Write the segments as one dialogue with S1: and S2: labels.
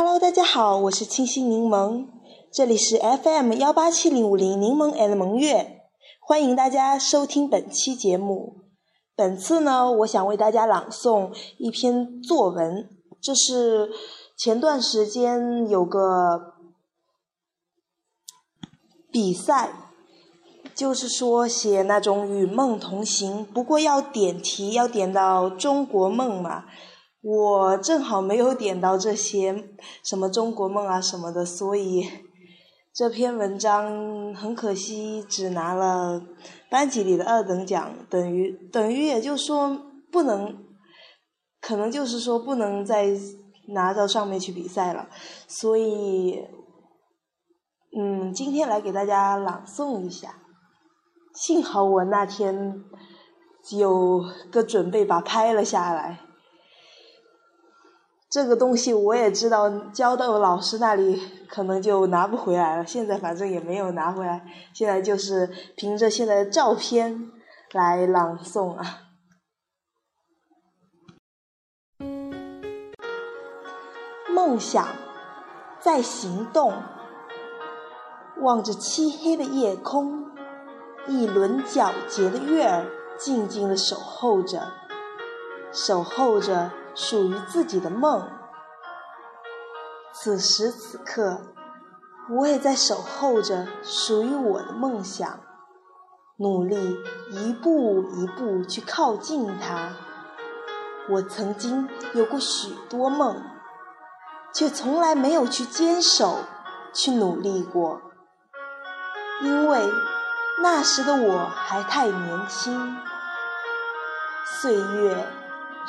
S1: Hello，大家好，我是清新柠檬，这里是 FM 幺八七零五零柠檬 and 萌月，欢迎大家收听本期节目。本次呢，我想为大家朗诵一篇作文，这是前段时间有个比赛，就是说写那种与梦同行，不过要点题，要点到中国梦嘛。我正好没有点到这些什么中国梦啊什么的，所以这篇文章很可惜只拿了班级里的二等奖，等于等于也就说不能，可能就是说不能再拿到上面去比赛了，所以嗯，今天来给大家朗诵一下。幸好我那天有个准备，把拍了下来。这个东西我也知道，交到老师那里可能就拿不回来了。现在反正也没有拿回来，现在就是凭着现在的照片来朗诵啊。梦想在行动，望着漆黑的夜空，一轮皎洁的月儿静静的守候着，守候着。属于自己的梦。此时此刻，我也在守候着属于我的梦想，努力一步一步去靠近它。我曾经有过许多梦，却从来没有去坚守、去努力过，因为那时的我还太年轻。岁月。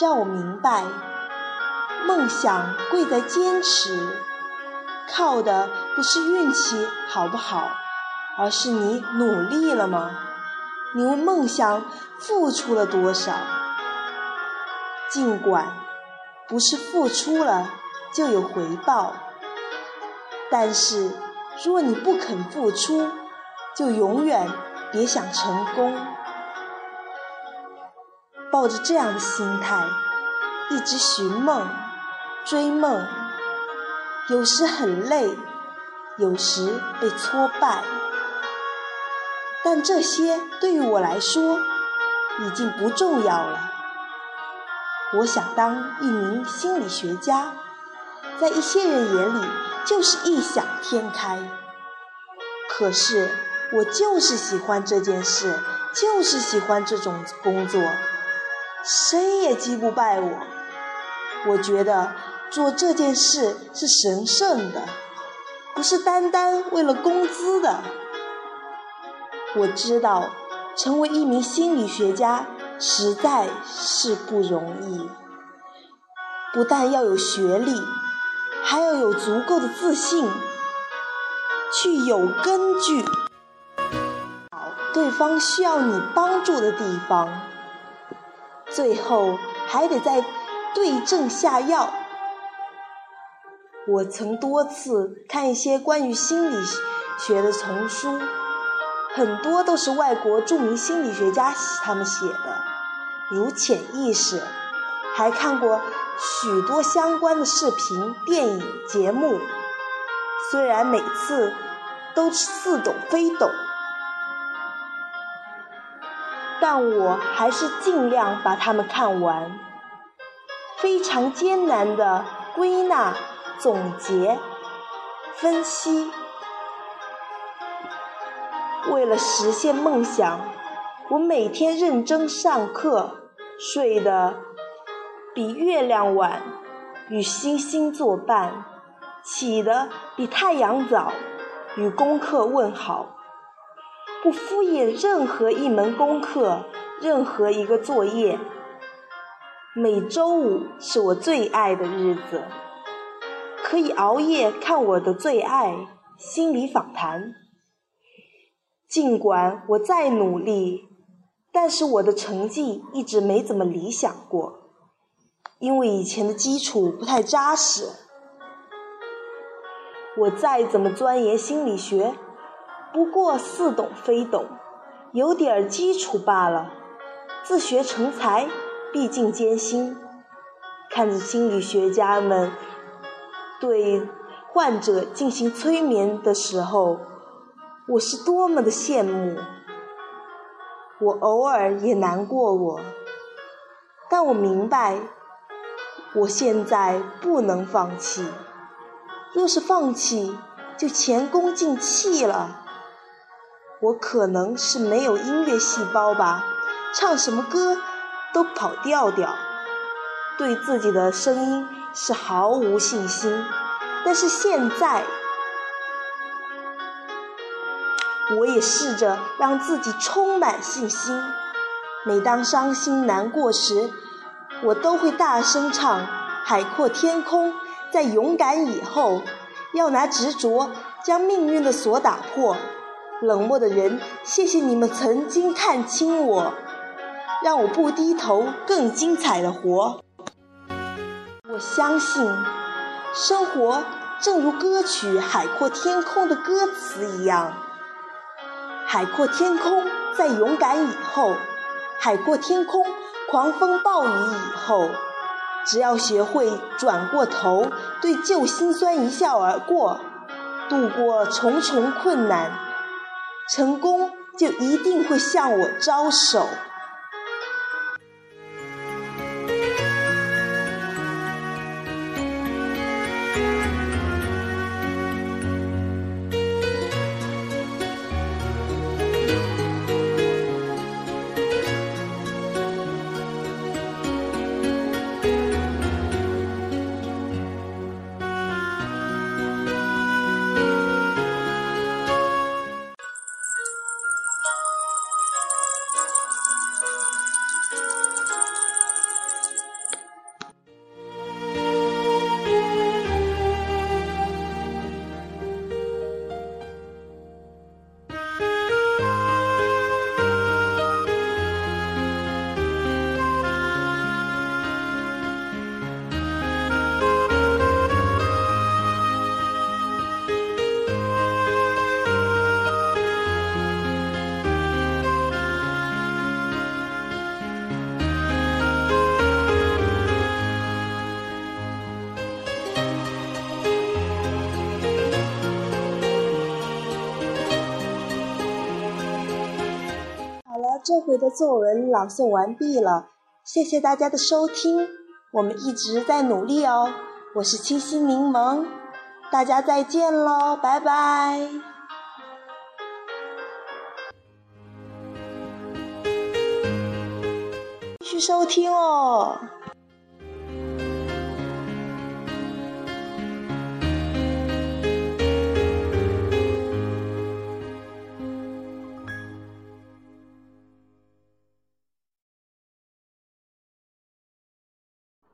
S1: 让我明白，梦想贵在坚持，靠的不是运气好不好，而是你努力了吗？你为梦想付出了多少？尽管不是付出了就有回报，但是若你不肯付出，就永远别想成功。抱着这样的心态，一直寻梦、追梦，有时很累，有时被挫败，但这些对于我来说已经不重要了。我想当一名心理学家，在一些人眼里就是异想天开，可是我就是喜欢这件事，就是喜欢这种工作。谁也击不败我。我觉得做这件事是神圣的，不是单单为了工资的。我知道，成为一名心理学家实在是不容易，不但要有学历，还要有足够的自信，去有根据，对方需要你帮助的地方。最后还得再对症下药。我曾多次看一些关于心理学的丛书，很多都是外国著名心理学家他们写的，如潜意识，还看过许多相关的视频、电影、节目。虽然每次都似懂非懂。但我还是尽量把它们看完，非常艰难的归纳、总结、分析。为了实现梦想，我每天认真上课，睡得比月亮晚，与星星作伴，起得比太阳早，与功课问好。不敷衍任何一门功课，任何一个作业。每周五是我最爱的日子，可以熬夜看我的最爱心理访谈。尽管我再努力，但是我的成绩一直没怎么理想过，因为以前的基础不太扎实。我再怎么钻研心理学。不过似懂非懂，有点儿基础罢了。自学成才，毕竟艰辛。看着心理学家们对患者进行催眠的时候，我是多么的羡慕。我偶尔也难过我，但我明白，我现在不能放弃。若是放弃，就前功尽弃了。我可能是没有音乐细胞吧，唱什么歌都跑调调，对自己的声音是毫无信心。但是现在，我也试着让自己充满信心。每当伤心难过时，我都会大声唱《海阔天空》。在勇敢以后，要拿执着将命运的锁打破。冷漠的人，谢谢你们曾经看清我，让我不低头，更精彩的活。我相信，生活正如歌曲《海阔天空》的歌词一样。海阔天空，在勇敢以后；海阔天空，狂风暴雨以后。只要学会转过头，对旧心酸一笑而过，度过重重困难，成功就一定会向我招手。这回的作文朗诵完毕了，谢谢大家的收听，我们一直在努力哦。我是清新柠檬，大家再见喽，拜拜。继续收听哦。